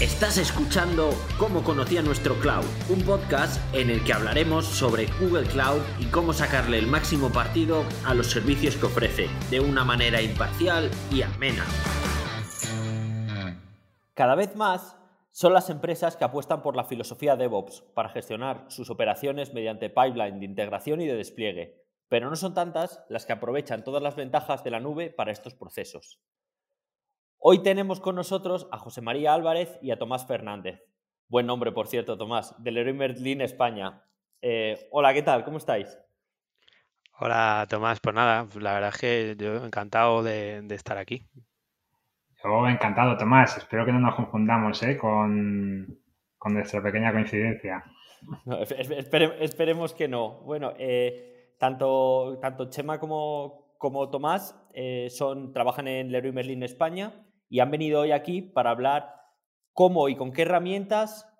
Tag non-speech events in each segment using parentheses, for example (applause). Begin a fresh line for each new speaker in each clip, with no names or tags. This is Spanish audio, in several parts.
Estás escuchando Cómo conocía nuestro cloud, un podcast en el que hablaremos sobre Google Cloud y cómo sacarle el máximo partido a los servicios que ofrece, de una manera imparcial y amena. Cada vez más son las empresas que apuestan por la filosofía DevOps para gestionar sus operaciones mediante pipeline de integración y de despliegue, pero no son tantas las que aprovechan todas las ventajas de la nube para estos procesos. Hoy tenemos con nosotros a José María Álvarez y a Tomás Fernández. Buen nombre, por cierto, Tomás, del Leroy Merlin España. Eh, hola, ¿qué tal? ¿Cómo estáis?
Hola, Tomás. Pues nada, la verdad es que yo encantado de, estar aquí.
Yo encantado, Tomás. Espero que no nos confundamos ¿eh? con, nuestra pequeña coincidencia.
esperemos que no. Bueno, eh, tanto, tanto Chema como, como Tomás son, trabajan en Leroy Merlin España y han venido hoy aquí para hablar cómo y con qué herramientas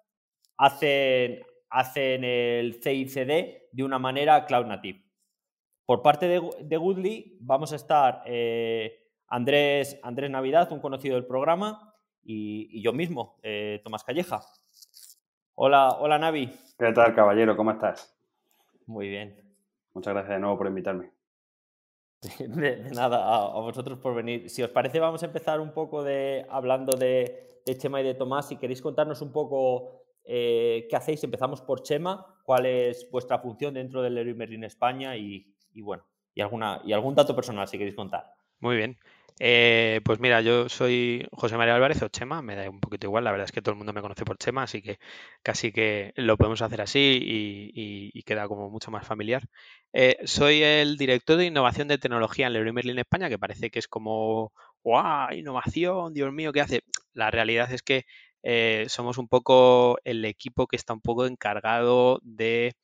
hacen, hacen el CICD de una manera cloud native. Por parte de, de Goodly vamos a estar eh, Andrés, Andrés Navidad, un conocido del programa, y, yo mismo, eh, Tomás Calleja. Hola, hola Navi.
¿Qué tal, caballero? ¿Cómo estás?
Muy bien.
Muchas gracias de nuevo por invitarme. (laughs)
De, nada, a, vosotros por venir. Si os parece, vamos a empezar un poco de hablando de, Chema y de Tomás. Si queréis contarnos un poco eh, qué hacéis, empezamos por Chema. ¿Cuál es vuestra función dentro del Leroy Merlin España? Y, y bueno, y, alguna, y algún dato personal si queréis contar.
Muy bien. Eh, pues mira, yo soy José María Álvarez o Chema, me da un poquito igual, la verdad es que todo el mundo me conoce por Chema, así que casi que lo podemos hacer así y, queda como mucho más familiar. Eh, soy el director de innovación de tecnología en Leroy Merlin España, que parece que es como, ¡guau! Innovación, Dios mío, ¿qué hace? La realidad es que eh, somos un poco el equipo que está un poco encargado de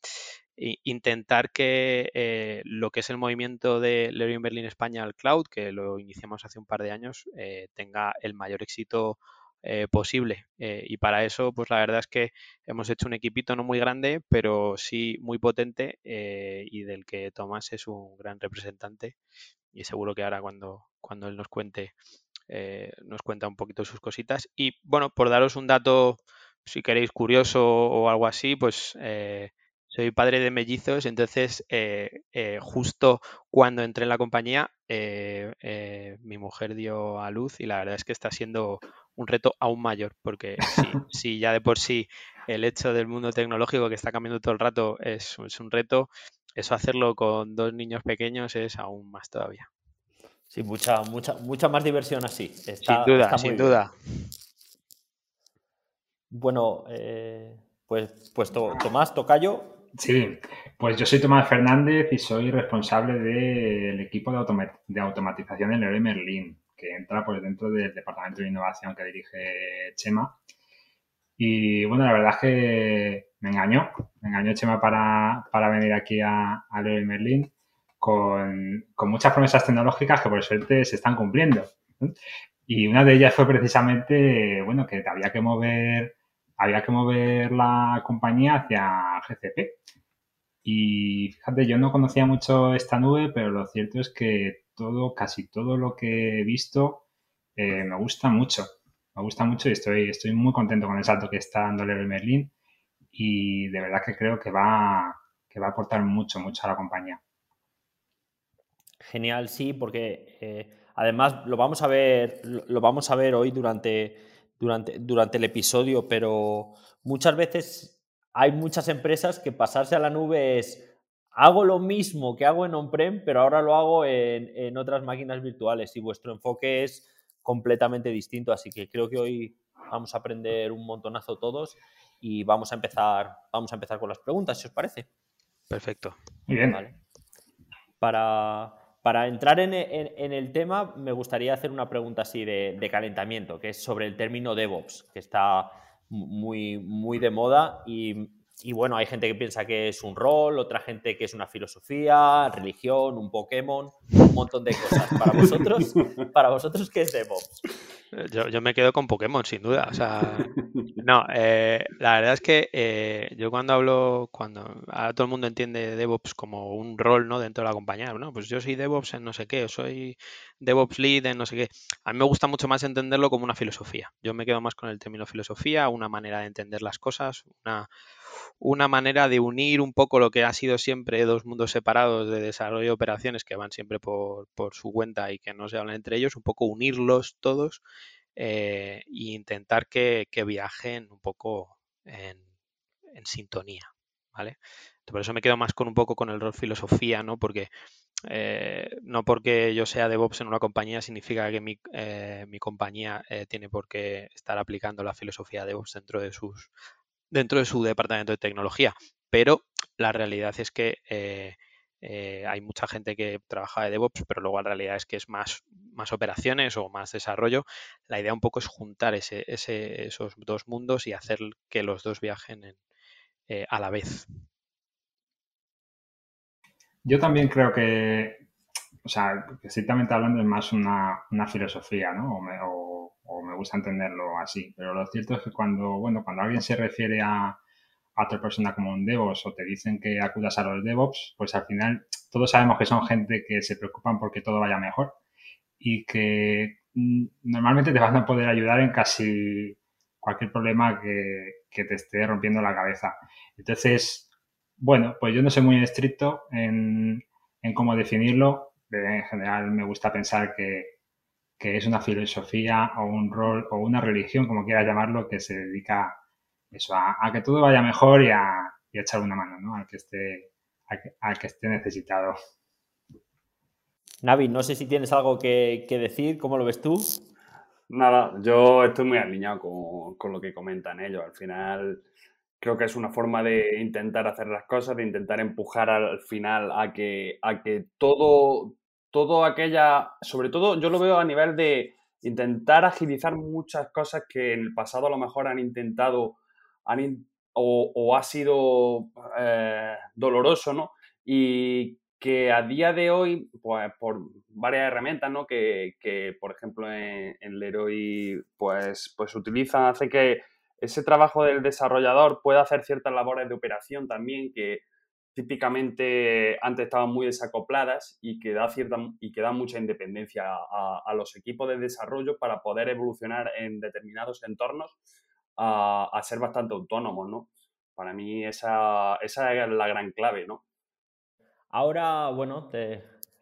intentar que eh, lo que es el movimiento de Leroy Berlin España al cloud, que lo iniciamos hace un par de años, eh, tenga el mayor éxito eh, posible. y para eso, pues la verdad es que hemos hecho un equipito no muy grande, pero sí muy potente y del que Tomás es un gran representante. Y seguro que ahora cuando, cuando él nos cuente, nos cuenta un poquito sus cositas. Y bueno, por daros un dato, si queréis curioso o algo así, pues soy padre de mellizos, entonces eh, eh, justo cuando entré en la compañía, eh, mi mujer dio a luz y la verdad es que está siendo un reto aún mayor, porque si, (laughs) ya de por sí el hecho del mundo tecnológico que está cambiando todo el rato es, un reto, eso hacerlo con dos niños pequeños es aún más todavía.
Sí, mucha, mucha, mucha más diversión así.
sin duda, sin duda.
Bueno, pues, pues Tomás Tocayo,
Sí, pues yo soy Tomás Fernández y soy responsable del equipo de, automatización en Leroy Merlin, que entra pues dentro del departamento de innovación que dirige Chema. Y bueno, la verdad es que me engañó, me engañó Chema para, venir aquí a, a Leroy Merlin con, muchas promesas tecnológicas que por suerte se están cumpliendo. Y una de ellas fue precisamente, bueno, que había que mover había que mover la compañía hacia GCP. Y fíjate, yo no conocía mucho esta nube, pero lo cierto es que todo, casi todo lo que he visto eh, me gusta mucho. Me gusta mucho y estoy, estoy muy contento con el salto que está dando Leroy Merlin. Y de verdad que creo que va, que va a aportar mucho, mucho a la compañía.
Genial, sí, porque eh, además lo vamos a ver, lo vamos a ver hoy durante durante, durante el episodio, pero muchas veces hay muchas empresas que pasarse a la nube es hago lo mismo que hago en on-prem, pero ahora lo hago en, otras máquinas virtuales y vuestro enfoque es completamente distinto. Así que creo que hoy vamos a aprender un montonazo todos y vamos a empezar, vamos a empezar con las preguntas, si os parece.
Perfecto.
Bien.
Para, para entrar en, el tema, me gustaría hacer una pregunta así de, calentamiento, que es sobre el término DevOps, que está muy, muy de moda y, y, bueno, hay gente que piensa que es un rol, otra gente que es una filosofía, religión, un Pokémon, un montón de cosas. Para vosotros, para vosotros ¿qué es DevOps?
Yo, me quedo con Pokémon, sin duda. O sea, (laughs) no, eh, la verdad es que eh, yo cuando hablo, cuando ahora todo el mundo entiende DevOps como un rol ¿no? dentro de la compañía, ¿no? Pues yo soy DevOps en no sé qué, o soy DevOps Lead en no sé qué. A mí me gusta mucho más entenderlo como una filosofía. Yo me quedo más con el término filosofía, una manera de entender las cosas, una, una manera de unir un poco lo que ha sido siempre dos mundos separados de desarrollo de operaciones que van siempre por, por su cuenta y que no se hablan entre ellos, un poco unirlos todos e intentar que, viajen un poco en, sintonía, ¿vale? Por eso me quedo más con un poco con el rol filosofía, ¿no? Porque eh, no porque yo sea DevOps en una compañía significa que mi, eh, mi compañía tiene por qué estar aplicando la filosofía DevOps dentro de sus dentro de su departamento de tecnología. Pero la realidad es que eh, hay mucha gente que trabaja de DevOps, pero luego la realidad es que es más, más operaciones o más desarrollo. La idea un poco es juntar ese, esos dos mundos y hacer que los dos viajen eh, a la vez.
Yo también creo que, o sea, estrictamente hablando es más una, filosofía, ¿no? O me, o me, gusta entenderlo así. Pero lo cierto es que cuando, bueno, cuando alguien se refiere a, otra persona como un DevOps o te dicen que acudas a los DevOps, pues al final todos sabemos que son gente que se preocupan porque todo vaya mejor y que mm, normalmente te van a poder ayudar en casi cualquier problema que, te esté rompiendo la cabeza. Entonces, bueno, pues yo no soy muy estricto en, cómo definirlo. En general me gusta pensar que, es una filosofía o un rol o una religión, como quieras llamarlo, que se dedica eso, a, que todo vaya mejor y a, echar una mano, ¿no? Al que esté, al que, esté necesitado.
Navi, no sé si tienes algo que, decir, ¿cómo lo ves tú?
Nada, yo estoy muy alineado con, lo que comentan ellos. Al final, creo que es una forma de intentar hacer las cosas, de intentar empujar al final a que, a que todo, todo aquella, sobre todo yo lo veo a nivel de intentar agilizar muchas cosas que en el pasado a lo mejor han intentado o, ha sido eh, doloroso, ¿no? Y que a día de hoy, pues por varias herramientas, ¿no? Que, por ejemplo, en, Leroy, pues, pues utiliza, hace que ese trabajo del desarrollador pueda hacer ciertas labores de operación también que típicamente antes estaban muy desacopladas y que da, cierta, y que da mucha independencia a los equipos de desarrollo para poder evolucionar en determinados entornos a, ser bastante autónomos, ¿no? Para mí esa, esa es la gran clave, ¿no?
Ahora, bueno,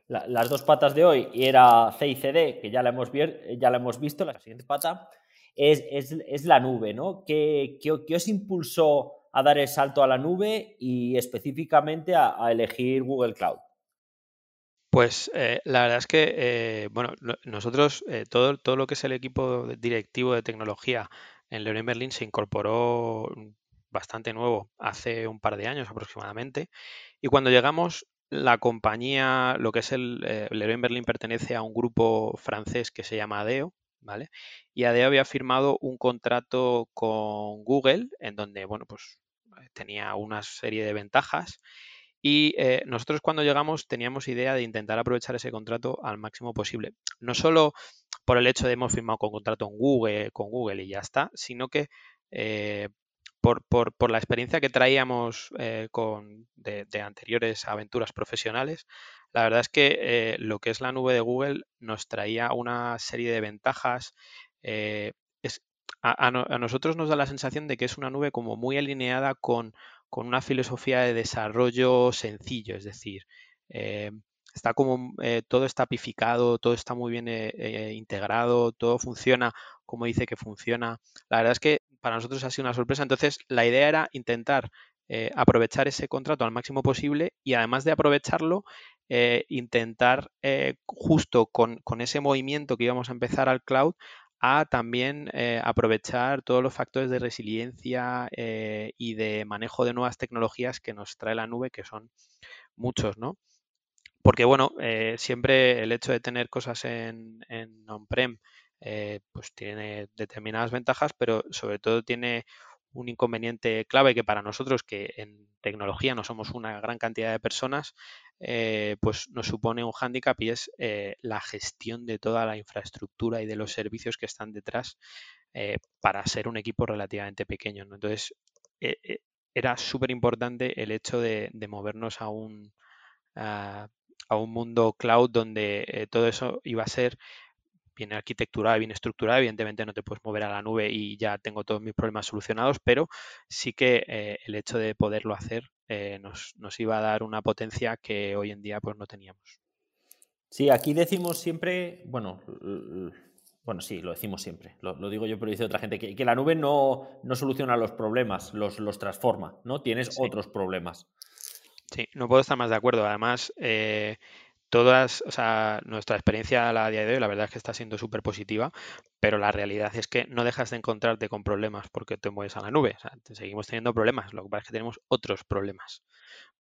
las dos patas de hoy era C y CD, que ya la hemos, ya la hemos visto, la siguiente pata es, la nube, ¿no? ¿Qué, ¿Qué, os impulsó a dar el salto a la nube y específicamente a, elegir Google Cloud?
Pues eh, la verdad es que, eh, bueno, nosotros, eh, todo, todo lo que es el equipo directivo de tecnología en Leroy Merlin se incorporó bastante nuevo hace un par de años aproximadamente. Y cuando llegamos, la compañía, lo que es el eh, Leroy Merlin pertenece a un grupo francés que se llama ADEO, ¿vale? Y ADEO había firmado un contrato con Google en donde, bueno, pues tenía una serie de ventajas y eh, nosotros cuando llegamos teníamos idea de intentar aprovechar ese contrato al máximo posible. No solo por el hecho de hemos firmado con contrato con Google, y ya está, sino que eh, por, la experiencia que traíamos eh, con, de, anteriores aventuras profesionales, la verdad es que lo que es la nube de Google nos traía una serie de ventajas. A, nosotros nos da la sensación de que es una nube como muy alineada con con una filosofía de desarrollo sencillo, es decir, eh, está como eh, todo está pificado, todo está muy bien eh, integrado, todo funciona como dice que funciona. La verdad es que para nosotros ha sido una sorpresa. Entonces, la idea era intentar aprovechar ese contrato al máximo posible y además de aprovecharlo, intentar justo con, con, ese movimiento que íbamos a empezar al cloud, a también eh, aprovechar todos los factores de resiliencia eh, y de manejo de nuevas tecnologías que nos trae la nube, que son muchos, ¿no? porque bueno, eh, siempre el hecho de tener cosas en, en on-prem pues tiene determinadas ventajas, pero sobre todo tiene un inconveniente clave que para nosotros, que en tecnología no somos una gran cantidad de personas, eh, pues nos supone un hándicap y es la gestión de toda la infraestructura y de los servicios que están detrás para ser un equipo relativamente pequeño. Entonces, era súper importante el hecho de, movernos a un, a, un mundo cloud donde todo eso iba a ser bien arquitecturada, bien estructurada. Evidentemente no te puedes mover a la nube y ya tengo todos mis problemas solucionados, pero sí que eh, el hecho de poderlo hacer eh, nos, iba a dar una potencia que hoy en día pues no teníamos.
Sí, aquí decimos siempre, bueno, bueno, sí, lo decimos siempre, lo, digo yo, pero dice otra gente, que, la nube no, no, soluciona los problemas, los, los transforma, ¿no? Tienes otros problemas.
Sí, no puedo estar más de acuerdo. Además, eh, todas, o sea, nuestra experiencia a la día de hoy, la verdad es que está siendo súper positiva, pero la realidad es que no dejas de encontrarte con problemas porque te mueves a la nube. O sea, seguimos teniendo problemas, lo que pasa es que tenemos otros problemas,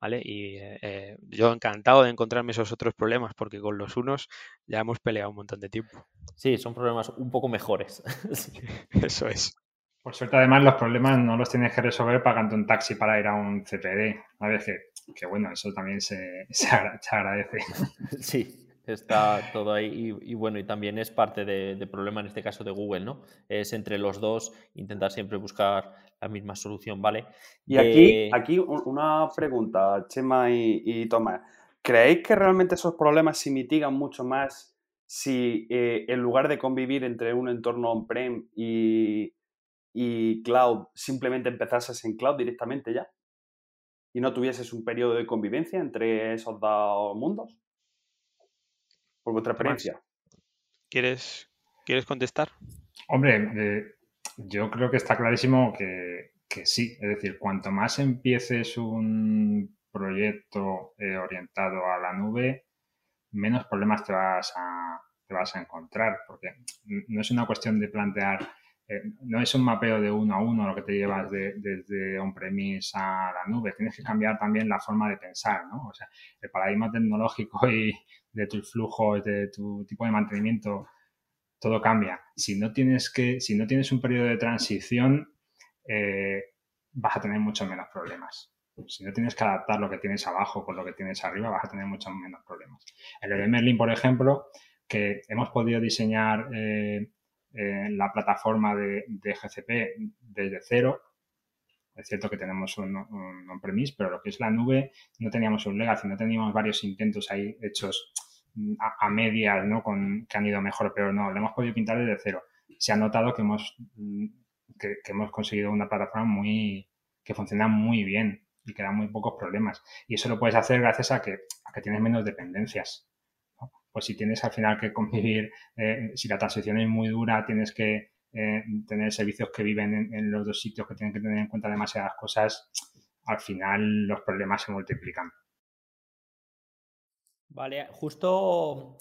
¿vale? Y eh, eh, yo encantado de encontrarme esos otros problemas porque con los unos ya hemos peleado un montón de tiempo.
Sí, son problemas un poco mejores. (laughs) (laughs)
Eso es.
Por suerte, además, los problemas no los tienes que resolver pagando un taxi para ir a un CPD. A ver, que que bueno, eso también se, (laughs) agradece. (laughs)
Sí, está todo ahí y, bueno, y también es parte del problema en este caso de Google, ¿no? Es entre los dos intentar siempre buscar la misma solución, ¿vale?
Y aquí, eh, aquí una pregunta, Chema y, Tomás. ¿Creéis que realmente esos problemas se mitigan mucho más si eh, en lugar de convivir entre un entorno on-prem y, y cloud, simplemente empezases en cloud directamente ya? y no tuvieses un periodo de convivencia entre esos dos mundos? Por vuestra experiencia.
¿Quieres, ¿quieres contestar?
Hombre, eh, yo creo que está clarísimo que, sí. Es decir, cuanto más empieces un proyecto eh, orientado a la nube, menos problemas te vas a, te vas a encontrar. Porque no es una cuestión de plantear eh, no es un mapeo de uno a uno lo que te llevas desde on-premise a la nube. Tienes que cambiar también la forma de pensar, ¿no? O sea, el paradigma tecnológico y de tus flujos, de tu tipo de mantenimiento, todo cambia. Si no tienes que, si no tienes un periodo de transición, eh, vas a tener muchos menos problemas. Si no tienes que adaptar lo que tienes abajo con lo que tienes arriba, vas a tener muchos menos problemas. El de Merlin, por ejemplo, que hemos podido diseñar eh, la plataforma de, GCP desde cero. Es cierto que tenemos un, on-premise, pero lo que es la nube no teníamos un legacy, no teníamos varios intentos ahí hechos a, medias, ¿no? Con, que han ido mejor, pero no, lo hemos podido pintar desde cero. Se ha notado que hemos, que, hemos conseguido una plataforma muy, que funciona muy bien y que da muy pocos problemas. Y eso lo puedes hacer gracias a que, a que tienes menos dependencias pues si tienes al final que convivir, eh, si la transición es muy dura, tienes que eh, tener servicios que viven en, los dos sitios, que tienen que tener en cuenta demasiadas cosas, al final los problemas se multiplican.
Vale, justo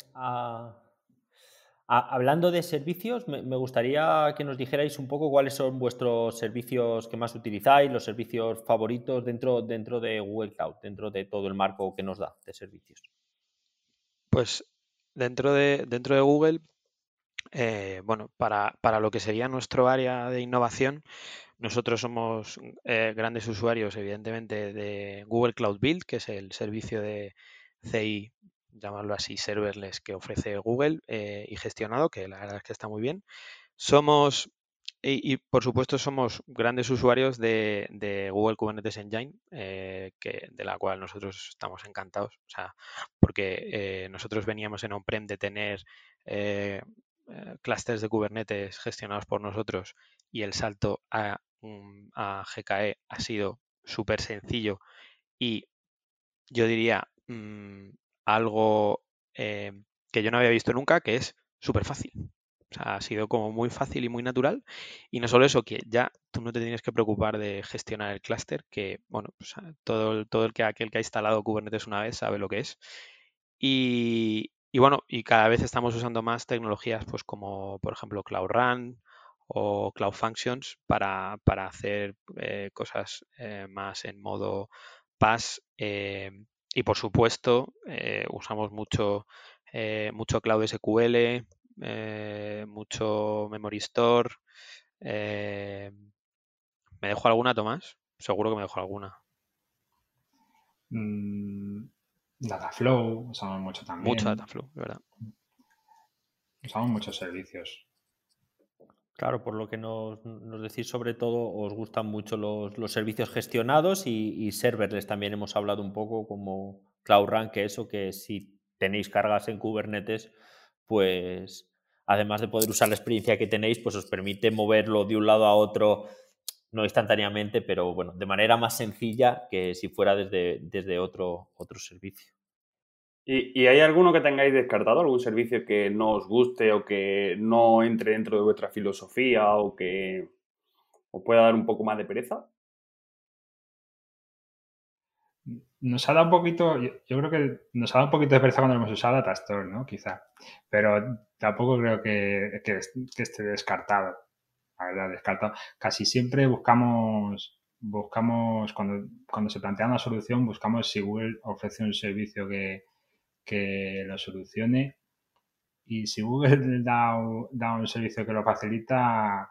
hablando de servicios, me, gustaría que nos dijerais un poco cuáles son vuestros servicios que más utilizáis, los servicios favoritos dentro, dentro de Google Cloud, dentro de todo el marco que nos da de servicios.
Pues dentro de, dentro de Google, eh, bueno, para, lo que sería nuestro área de innovación, nosotros somos eh, grandes usuarios, evidentemente, de Google Cloud Build, que es el servicio de CI, llamarlo así, serverless que ofrece Google eh, y gestionado, que la verdad es que está muy bien. Somos y, por supuesto somos grandes usuarios de, Google Kubernetes Engine, eh, que, de la cual nosotros estamos encantados. O sea, porque eh, nosotros veníamos en on-prem de tener eh, clusters de Kubernetes gestionados por nosotros y el salto a, a GKE ha sido súper sencillo y yo diría mm, algo que yo no había visto nunca, que es súper fácil. Ha sido como muy fácil y muy natural. Y no solo eso, que ya tú no te tienes que preocupar de gestionar el clúster, que, bueno, pues, ah, todo, todo el que aquel que ha instalado Kubernetes una vez sabe lo que es. Y, bueno, y cada vez estamos usando más tecnologías, pues como por ejemplo Cloud Run o Cloud Functions para, hacer eh, cosas eh, más en modo PaaS, eh, y por supuesto, usamos mucho, mucho Cloud SQL, mucho Memory Store. ¿Me dejo alguna, Tomás? Seguro que me dejo alguna.
Mm, Dataflow, usamos mucho también.
Mucho Dataflow, ¿verdad?
Usamos muchos servicios.
Claro, por lo que nos, decís sobre todo, os gustan mucho los, servicios gestionados y, serverless también hemos hablado un poco como Cloud Run, que eso, que si tenéis cargas en Kubernetes, pues además de poder usar la experiencia que tenéis, pues os permite moverlo de un lado a otro, no instantáneamente, pero bueno, de manera más sencilla que si fuera desde, desde otro, otro servicio.
¿Y, hay alguno que tengáis descartado, algún servicio que no os guste o que no entre dentro de vuestra filosofía o que os pueda dar un poco más de pereza?
Nos ha dado un poquito, yo, creo que nos ha dado un poquito de pereza cuando hemos usado Datastor, ¿no? Quizá. Pero tampoco creo que, esté descartado. La verdad, descartado. Casi siempre buscamos, buscamos cuando, cuando se plantea una solución, buscamos si Google ofrece un servicio que, que lo solucione. Y si Google (laughs) da, da un servicio que lo facilita,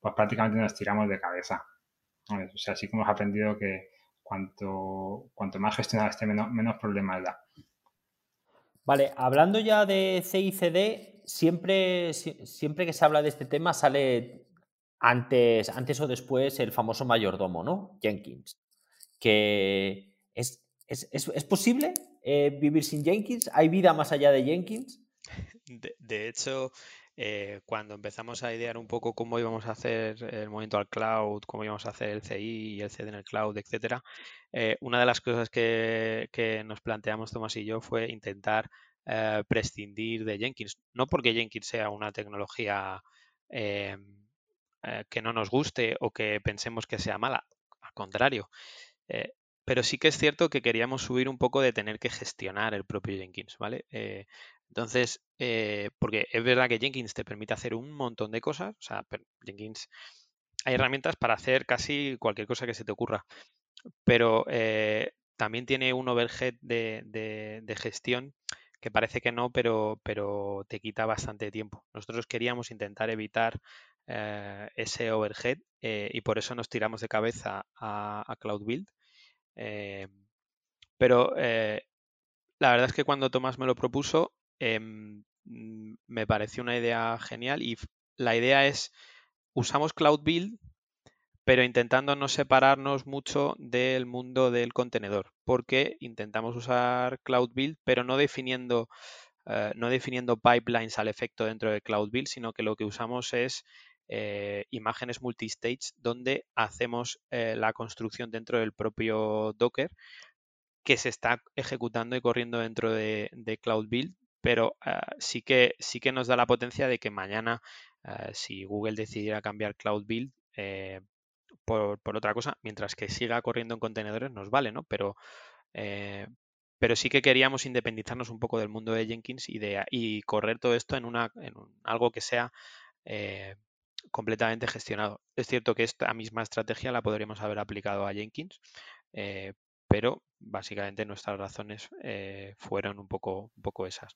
pues prácticamente nos tiramos de cabeza. O sea, así como hemos aprendido que cuanto, cuanto más gestionado esté, menos, menos problemas da.
Vale, hablando ya de CICD, siempre, siempre que se habla de este tema sale antes, antes o después el famoso mayordomo, ¿no? Jenkins. Que es, es, es posible eh, vivir sin Jenkins? ¿Hay vida más allá de Jenkins?
De, hecho, eh, cuando empezamos a idear un poco cómo íbamos a hacer el movimiento al cloud, cómo íbamos a hacer el CI y el CD en el cloud, etcétera, eh, una de las cosas que, nos planteamos Tomás y yo fue intentar prescindir de Jenkins. No porque Jenkins sea una tecnología que no nos guste o que pensemos que sea mala, al contrario pero sí que es cierto que queríamos subir un poco de tener que gestionar el propio Jenkins, ¿vale? Eh, entonces, eh, porque es verdad que Jenkins te permite hacer un montón de cosas, o sea, Jenkins hay herramientas para hacer casi cualquier cosa que se te ocurra, pero eh, también tiene un overhead de, gestión que parece que no, pero, pero te quita bastante tiempo. Nosotros queríamos intentar evitar ese overhead y por eso nos tiramos de cabeza a, Cloud Build eh, pero eh, la verdad es que cuando Tomás me lo propuso, em, mm, me pareció una idea genial y la idea es, usamos Cloud Build, pero intentando no separarnos mucho del mundo del contenedor, porque intentamos usar Cloud Build, pero no definiendo, eh, no definiendo pipelines al efecto dentro de Cloud Build, sino que lo que usamos es eh, imágenes multistage donde hacemos eh, la construcción dentro del propio Docker que se está ejecutando y corriendo dentro de, Cloud Build, pero ah, sí, que, sí que nos da la potencia de que mañana, ah, si Google decidiera cambiar Cloud Build eh, por, otra cosa, mientras que siga corriendo en contenedores, nos vale, ¿no? Pero, pero sí que queríamos independizarnos un poco del mundo de Jenkins y, de, y correr todo esto en, una, en algo que sea completamente gestionado. Es cierto que esta misma estrategia la podríamos haber aplicado a Jenkins, eh, pero básicamente nuestras razones eh, fueron un poco, un poco esas.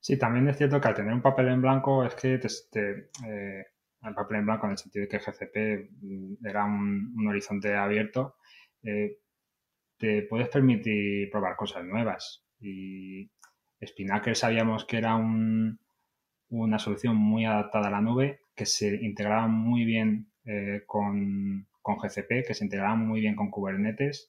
Sí, también es cierto que al tener un papel en blanco es que te, eh, el papel en blanco en el sentido de que GCP mm, era un, horizonte abierto, te puedes permitir probar cosas nuevas. Y Spinnaker sabíamos que era una solución muy adaptada a la nube que se integraban muy bien eh, con, GCP, que se integraban muy bien con Kubernetes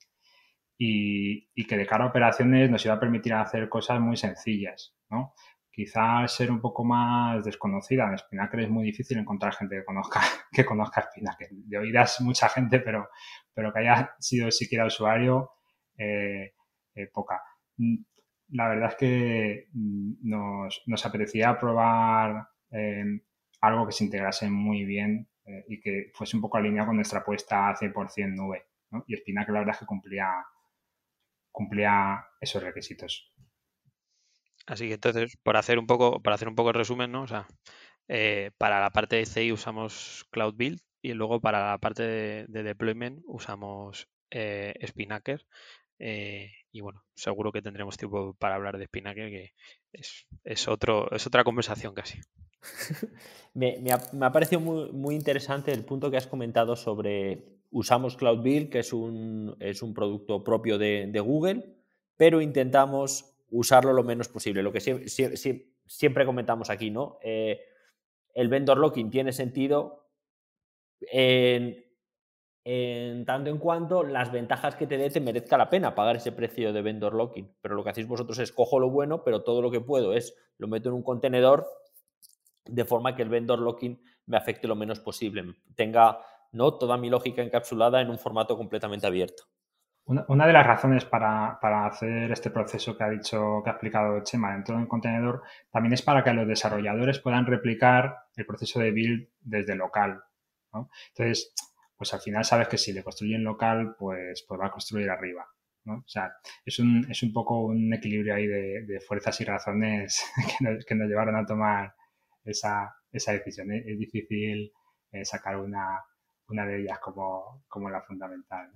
y, que de cara a operaciones nos iba a permitir hacer cosas muy sencillas, ¿no? Quizás ser un poco más desconocida. En Spinnaker es muy difícil encontrar gente que conozca, (laughs) que conozca Spinnaker. De oídas mucha gente, pero, pero que haya sido siquiera usuario, eh, eh, poca. La verdad es que mm, nos, nos apetecía probar algo que se integrase muy bien eh, y que fuese un poco alineado con nuestra apuesta a 100% nube. ¿no? Y Spinac la verdad es que cumplía, cumplía esos requisitos.
Así que entonces, por hacer un poco, para hacer un poco el resumen, ¿no? O sea, eh, para la parte de CI usamos Cloud Build y luego para la parte de, deployment usamos eh, Spinnaker. Eh, y bueno, seguro que tendremos tiempo para hablar de Spinnaker, que es, otro, es otra conversación casi. (laughs)
me, ha, parecido muy, interesante el punto que has comentado sobre usamos Cloud Build, que es un, es un producto propio de, Google, pero intentamos usarlo lo menos posible. Lo que siempre, comentamos aquí, ¿no? Eh, el vendor locking tiene sentido en, tanto en cuanto las ventajas que te dé te merezca la pena pagar ese precio de vendor locking. Pero lo que hacéis vosotros es cojo lo bueno, pero todo lo que puedo es lo meto en un contenedor de forma que el vendor locking me afecte lo menos posible, tenga ¿no? toda mi lógica encapsulada en un formato completamente abierto.
Una, de las razones para, hacer este proceso que ha dicho, que ha explicado Chema dentro de un contenedor, también es para que los desarrolladores puedan replicar el proceso de build desde local. Entonces, pues al final sabes que si le construyen local, pues, pues va a construir arriba. O sea, es un, es un poco un equilibrio ahí de, fuerzas y razones (laughs) que nos, llevaron a tomar esa, decisión. Es, difícil eh, sacar una, una de ellas como, como la fundamental.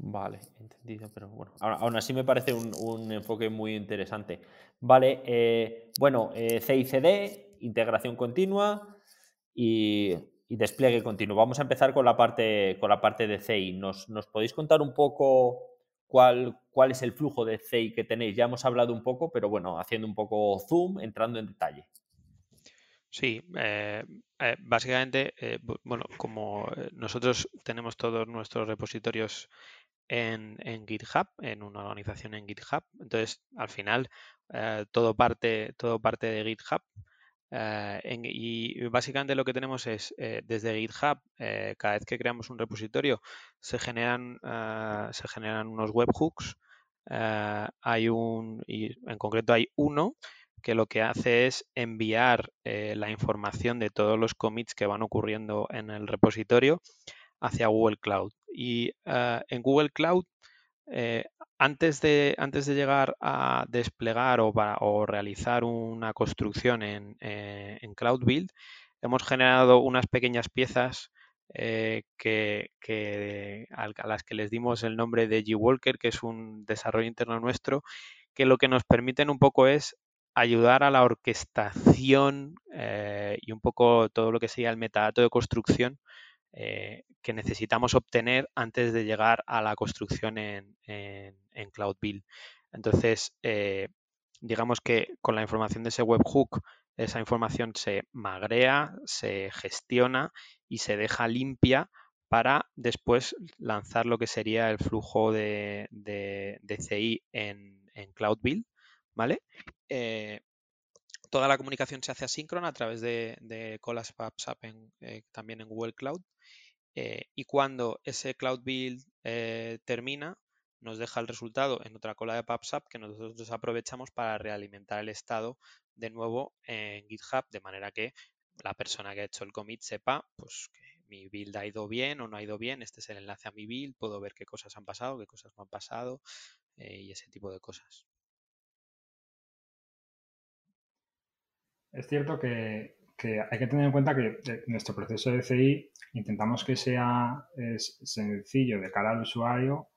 Vale, entendido, pero bueno, aún así me parece un, enfoque muy interesante. Vale, eh, bueno, eh, CICD, integración continua y, despliegue continuo. Vamos a empezar con la parte, con la parte de CI. ¿Nos, podéis contar un poco cuál, cuál es el flujo de CI que tenéis? Ya hemos hablado un poco, pero bueno, haciendo un poco zoom, entrando en detalle.
Sí, eh, básicamente, bueno, como nosotros tenemos todos nuestros repositorios en, GitHub, en una organización en GitHub. Entonces, al final, eh, todo, parte, todo parte de GitHub. Eh, y básicamente lo que tenemos es eh, desde GitHub, cada vez que creamos un repositorio, se generan, se generan unos webhooks. hay un, y en concreto hay uno que lo que hace es enviar la información de todos los commits que van ocurriendo en el repositorio hacia Google Cloud. Y eh, en Google Cloud, eh, antes, de, antes de llegar a desplegar o, realizar una construcción en, eh, en, Cloud Build, hemos generado unas pequeñas piezas que, a las que les dimos el nombre de G-Walker, que es un desarrollo interno nuestro, que lo que nos permiten un poco es ayudar a la orquestación y un poco todo lo que sería el metadato de construcción eh, que necesitamos obtener antes de llegar a la construcción en, Cloud Build. Entonces, eh, digamos que con la información de ese webhook, esa información se magrea, se gestiona y se deja limpia para después lanzar lo que sería el flujo de, CI en, Cloud Build, Eh, toda la comunicación se hace asíncrona a través de, de colas WhatsApp también en Google Cloud eh, y cuando ese Cloud Build eh, termina, nos deja el resultado en otra cola de PubSub que nosotros aprovechamos para realimentar el estado de nuevo en GitHub, de manera que la persona que ha hecho el commit sepa pues, que mi build ha ido bien o no ha ido bien, este es el enlace a mi build, puedo ver qué cosas han pasado, qué cosas no han pasado eh, y ese tipo de cosas.
Es cierto que hay que tener en cuenta que eh, nuestro proceso de CI intentamos que sea sencillo de cara al usuario,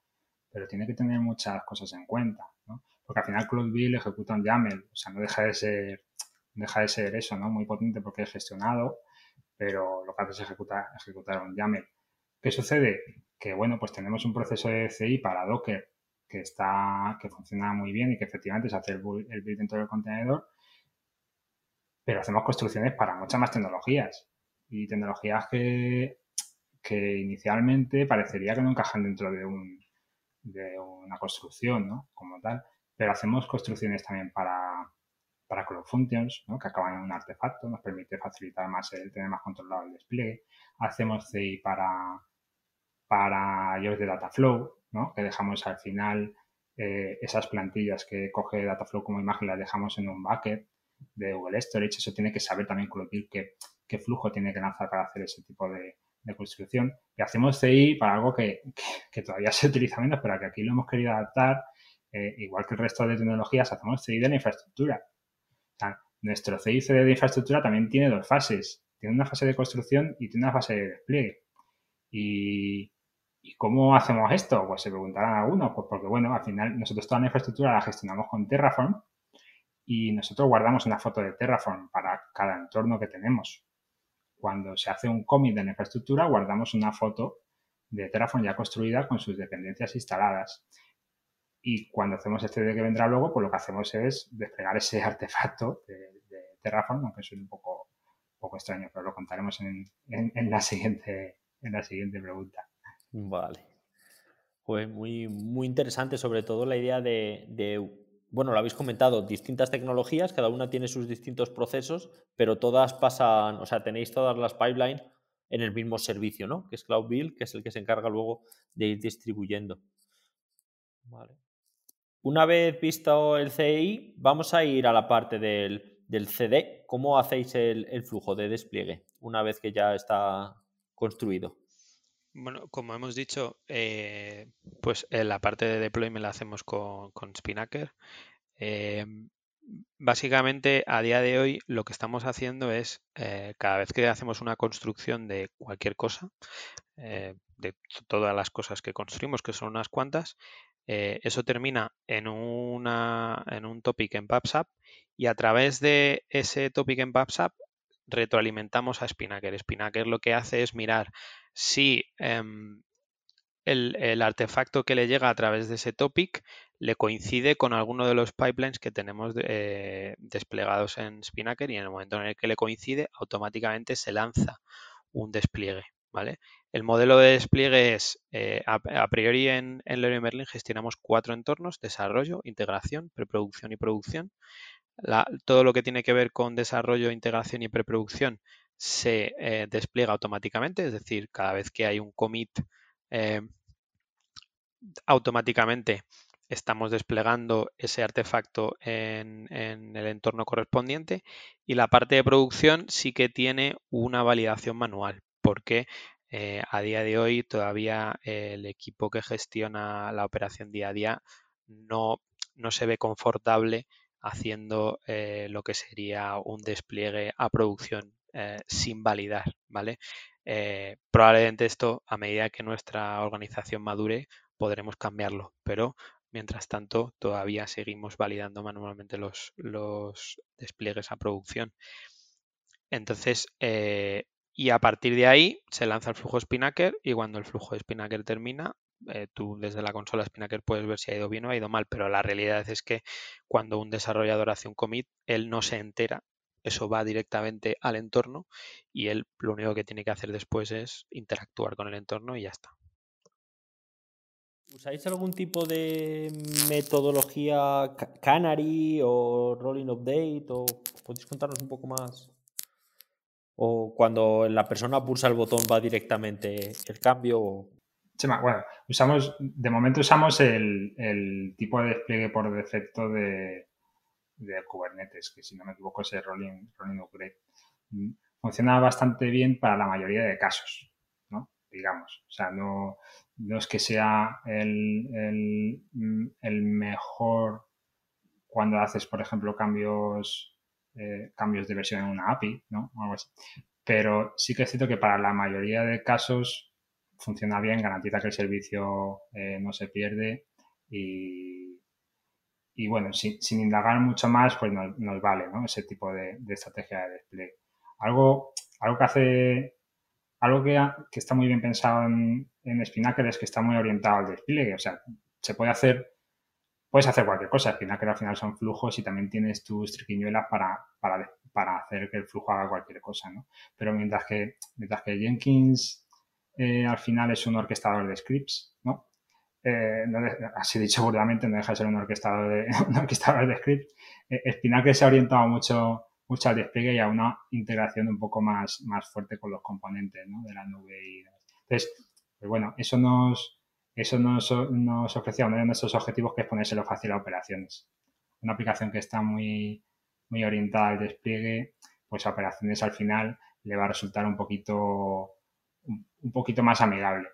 pero tiene que tener muchas cosas en cuenta, ¿no? Porque al final CloudBuild ejecuta un YAML, o sea, no deja de ser, deja de ser eso, ¿no? Muy potente porque es gestionado, pero lo que hace es ejecutar, ejecutar un YAML. ¿Qué sucede? Que, bueno, pues tenemos un proceso de CI para Docker que está, que funciona muy bien y que efectivamente se hace el build dentro del contenedor, pero hacemos construcciones para muchas más tecnologías y tecnologías que, que inicialmente parecería que no encajan dentro de, un, de una construcción, ¿no? Como tal, pero hacemos construcciones también para, para Cloud Functions, ¿no? que acaban en un artefacto, nos permite facilitar más el tener más controlado el despliegue. Hacemos CI para, para iOS de Dataflow, ¿no? que dejamos al final eh, esas plantillas que coge Dataflow como imagen, las dejamos en un bucket de Google Storage, eso tiene que saber también qué, qué flujo tiene que lanzar para hacer ese tipo de, construcción. Y hacemos CI para algo que, todavía se utiliza menos, pero que aquí lo hemos querido adaptar, eh, igual que el resto de tecnologías, hacemos CI de la infraestructura. nuestro CI de infraestructura también tiene dos fases. Tiene una fase de construcción y tiene una fase de despliegue. Y, ¿Y cómo hacemos esto? Pues se preguntarán algunos, pues porque bueno, al final nosotros toda la infraestructura la gestionamos con Terraform y nosotros guardamos una foto de Terraform para cada entorno que tenemos. Cuando se hace un commit de la infraestructura, guardamos una foto de Terraform ya construida con sus dependencias instaladas. Y cuando hacemos este de que vendrá luego, pues lo que hacemos es desplegar ese (laughs) artefacto de, Terraform, aunque suene un poco, poco extraño, pero lo contaremos en, la siguiente, en la siguiente pregunta.
Vale. Pues muy, muy interesante, sobre todo la idea de, bueno, lo habéis comentado, distintas tecnologías, cada una tiene sus distintos procesos, pero todas pasan, o sea, tenéis todas las pipelines en el mismo servicio, ¿no? Que es Cloud Build, que es el que se encarga luego de ir distribuyendo. Vale. Una vez visto el CI, vamos a ir a la parte del, CD. ¿Cómo hacéis el, flujo de despliegue una vez que ya está construido?
Bueno, como hemos dicho, eh, pues la parte de deployment la hacemos con, Spinnaker. Em, básicamente, a día de hoy, lo que estamos haciendo es, eh, cada vez que hacemos una construcción de cualquier cosa, eh, de todas las cosas que construimos, que son unas cuantas, eh, eso termina en, una, en un topic en PubSub y a través de ese topic en PubSub retroalimentamos a Spinnaker. Spinnaker lo que hace es mirar si em, el, artefacto que le llega a través de ese topic le coincide con alguno de los pipelines que tenemos eh, desplegados en Spinnaker y en el momento en el que le coincide, automáticamente se lanza un despliegue. ¿vale? El modelo de despliegue es, eh, a, priori en, en Leroy Merlin gestionamos cuatro entornos, desarrollo, integración, preproducción y producción. todo lo que tiene que ver con desarrollo, integración y preproducción se eh, despliega automáticamente, es decir, cada vez que hay un commit eh, automáticamente estamos desplegando ese artefacto en, el entorno correspondiente y la parte de producción sí que tiene una validación manual porque eh, a día de hoy todavía el equipo que gestiona la operación día a día no, no se ve confortable haciendo lo que sería un despliegue a producción sin validar, ¿vale? Eh, probablemente esto, a medida que nuestra organización madure, podremos cambiarlo, pero mientras tanto todavía seguimos validando manualmente los, despliegues a producción. Entonces, eh, y a partir de ahí se lanza el flujo Spinnaker y cuando el flujo Spinnaker termina, eh, tú desde la consola Spinnaker puedes ver si ha ido bien o ha ido mal, pero la realidad es que cuando un desarrollador hace un commit, él no se entera eso va directamente al entorno y él lo único que tiene que hacer después es interactuar con el entorno y ya está.
¿Usáis algún tipo de metodología Canary o Rolling Update? ¿O podéis contarnos un poco más? ¿O cuando la persona pulsa el botón va directamente el cambio?
bueno, usamos, de momento usamos el, el tipo de despliegue por defecto de, de Kubernetes, que si no me equivoco es el Rolling, Rolling Upgrade. Mm, funciona bastante bien para la mayoría de casos, ¿no? Digamos. O sea, no, no es que sea el, el, mm, el mejor cuando haces, por ejemplo, cambios, eh, cambios de versión en una API, ¿no? Pero sí que es cierto que para la mayoría de casos funciona bien, garantiza que el servicio eh, no se pierde y, y bueno, sin, indagar mucho más, pues nos, vale, ¿no? Ese tipo de, estrategia de despliegue. Algo, algo que hace, algo que, que está muy bien pensado en, en Spinnaker es que está muy orientado al despliegue. O sea, se puede hacer, puedes hacer cualquier cosa. Spinnaker al final son flujos y también tienes tus triquiñuelas para, para, para hacer que el flujo haga cualquier cosa, ¿no? Pero mientras que, mientras que Jenkins eh, al final es un orquestador de scripts, ¿no? eh, así dicho burdamente, no deja de ser un orquestador de, (laughs) un orquestador de scripts. Eh, se ha orientado mucho, mucho al despliegue y a una integración un poco más, más fuerte con los componentes ¿no? de la nube. Y, entonces, pues bueno, eso nos, eso nos, nos ofrecía uno de nuestros objetivos que es ponérselo fácil a operaciones. Una aplicación que está muy, muy orientada al despliegue, pues a operaciones al final le va a resultar un poquito, un poquito más amigable.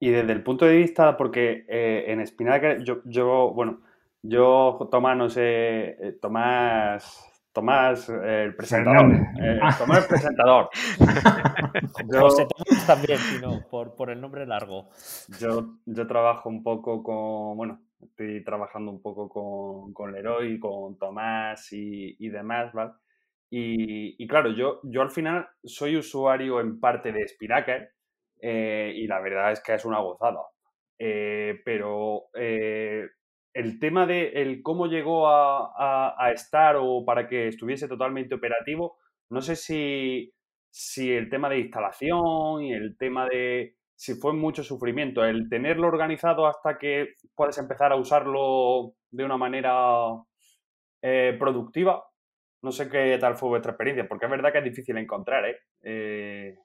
Y desde el punto de vista, porque eh, en Spinnaker, yo, yo, bueno, yo, Tomás, no sé, eh, Tomás, Tomás, el presentador. Eh, Tomás, el presentador. (laughs)
yo, José Tomás también, sino por, por el nombre largo.
Yo, yo trabajo un poco con, bueno, estoy trabajando un poco con, con Leroy, con Tomás y, y demás, ¿vale? Y, y, claro, yo, yo al final soy usuario en parte de Spinnaker eh, y la verdad es que es una gozada. Eh, pero eh, el tema de el cómo llegó a, estar o para que estuviese totalmente operativo, no sé si, si el tema de instalación y el tema de si fue mucho sufrimiento, el tenerlo organizado hasta que puedes empezar a usarlo de una manera productiva. No sé qué tal fue vuestra experiencia, porque es verdad que es difícil encontrar, ¿eh?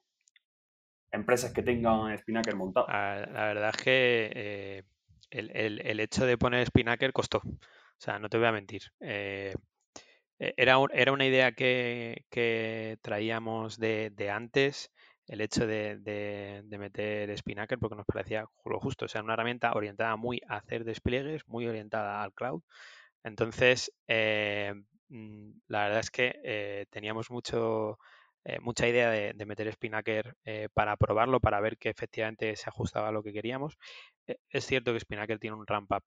Empresas que tengan Spinnaker montado.
La, verdad es que eh, el, hecho de poner Spinnaker costó. O sea, no te voy a mentir. Eh, e, era, era, una idea que, traíamos de, antes, el hecho de, meter Spinnaker, porque nos parecía lo justo. O sea, una herramienta orientada muy a hacer despliegues, muy orientada al cloud. Entonces, eh, mm, la verdad es que teníamos mucho eh, mucha idea de, meter Spinnaker eh, para probarlo, para ver que efectivamente se ajustaba a lo que queríamos. Eh, es cierto que Spinnaker tiene un ramp up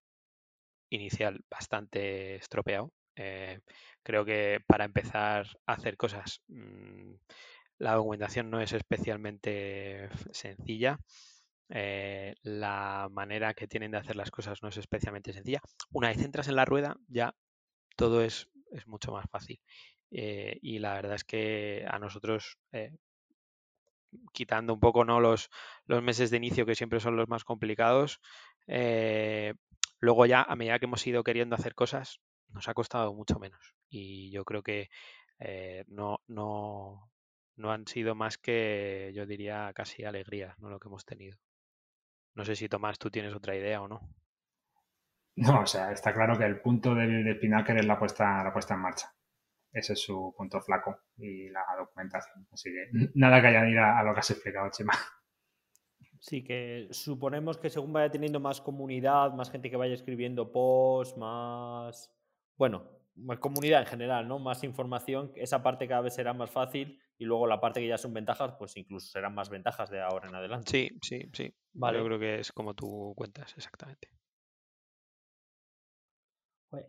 inicial bastante estropeado. creo que para empezar a hacer cosas, mm, la documentación no es especialmente sencilla. la manera que tienen de hacer las cosas no es especialmente sencilla. Una vez entras en la rueda, ya todo es, es mucho más fácil. Eh, y la verdad es que a nosotros, eh, quitando un poco ¿no? los, los meses de inicio que siempre son los más complicados, eh, luego ya a medida que hemos ido queriendo hacer cosas, nos ha costado mucho menos. Y yo creo que no, no, no han sido más que, yo diría, casi alegrías, ¿no? Lo que hemos tenido. No sé si Tomás, tú tienes otra idea o no.
No, o sea, está claro que el punto del de Pinaker es la puesta, la puesta en marcha ese es su punto flaco y la documentación. Así que nada que añadir a, lo que has explicado, Chema.
Sí, que suponemos que según vaya teniendo más comunidad, más gente que vaya escribiendo posts, más. Bueno, más comunidad en general, ¿no? Más información, esa parte cada vez será más fácil y luego la parte que ya son ventajas, pues incluso serán más ventajas de ahora en adelante.
Sí, sí, sí. Vale. Yo creo que es como tú cuentas, exactamente.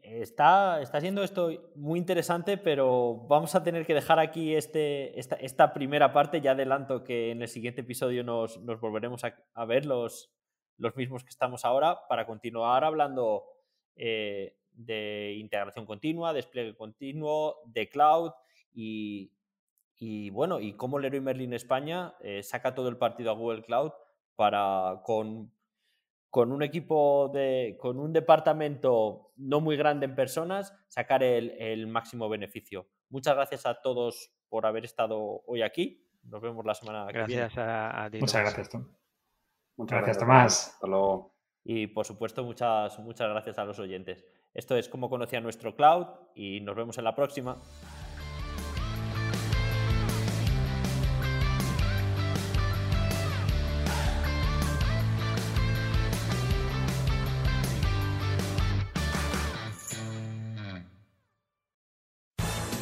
Está, está siendo esto muy interesante, pero vamos a tener que dejar aquí este, esta, primera parte. Ya adelanto que en el siguiente episodio nos, volveremos a, ver los, los, mismos que estamos ahora para continuar hablando eh, de integración continua, despliegue continuo, de cloud y, bueno, y cómo Leroy Merlin España eh, saca todo el partido a Google Cloud para con con un equipo de, con un departamento no muy grande en personas, sacar el, máximo beneficio. Muchas gracias a todos por haber estado hoy aquí. Nos vemos la semana
que viene.
Gracias
a, ti.
Muchas gracias, Tom. Muchas gracias, Tomás.
Hasta luego.
Y por supuesto, muchas, muchas gracias a los oyentes. Esto es como conocía nuestro cloud y nos vemos en la próxima.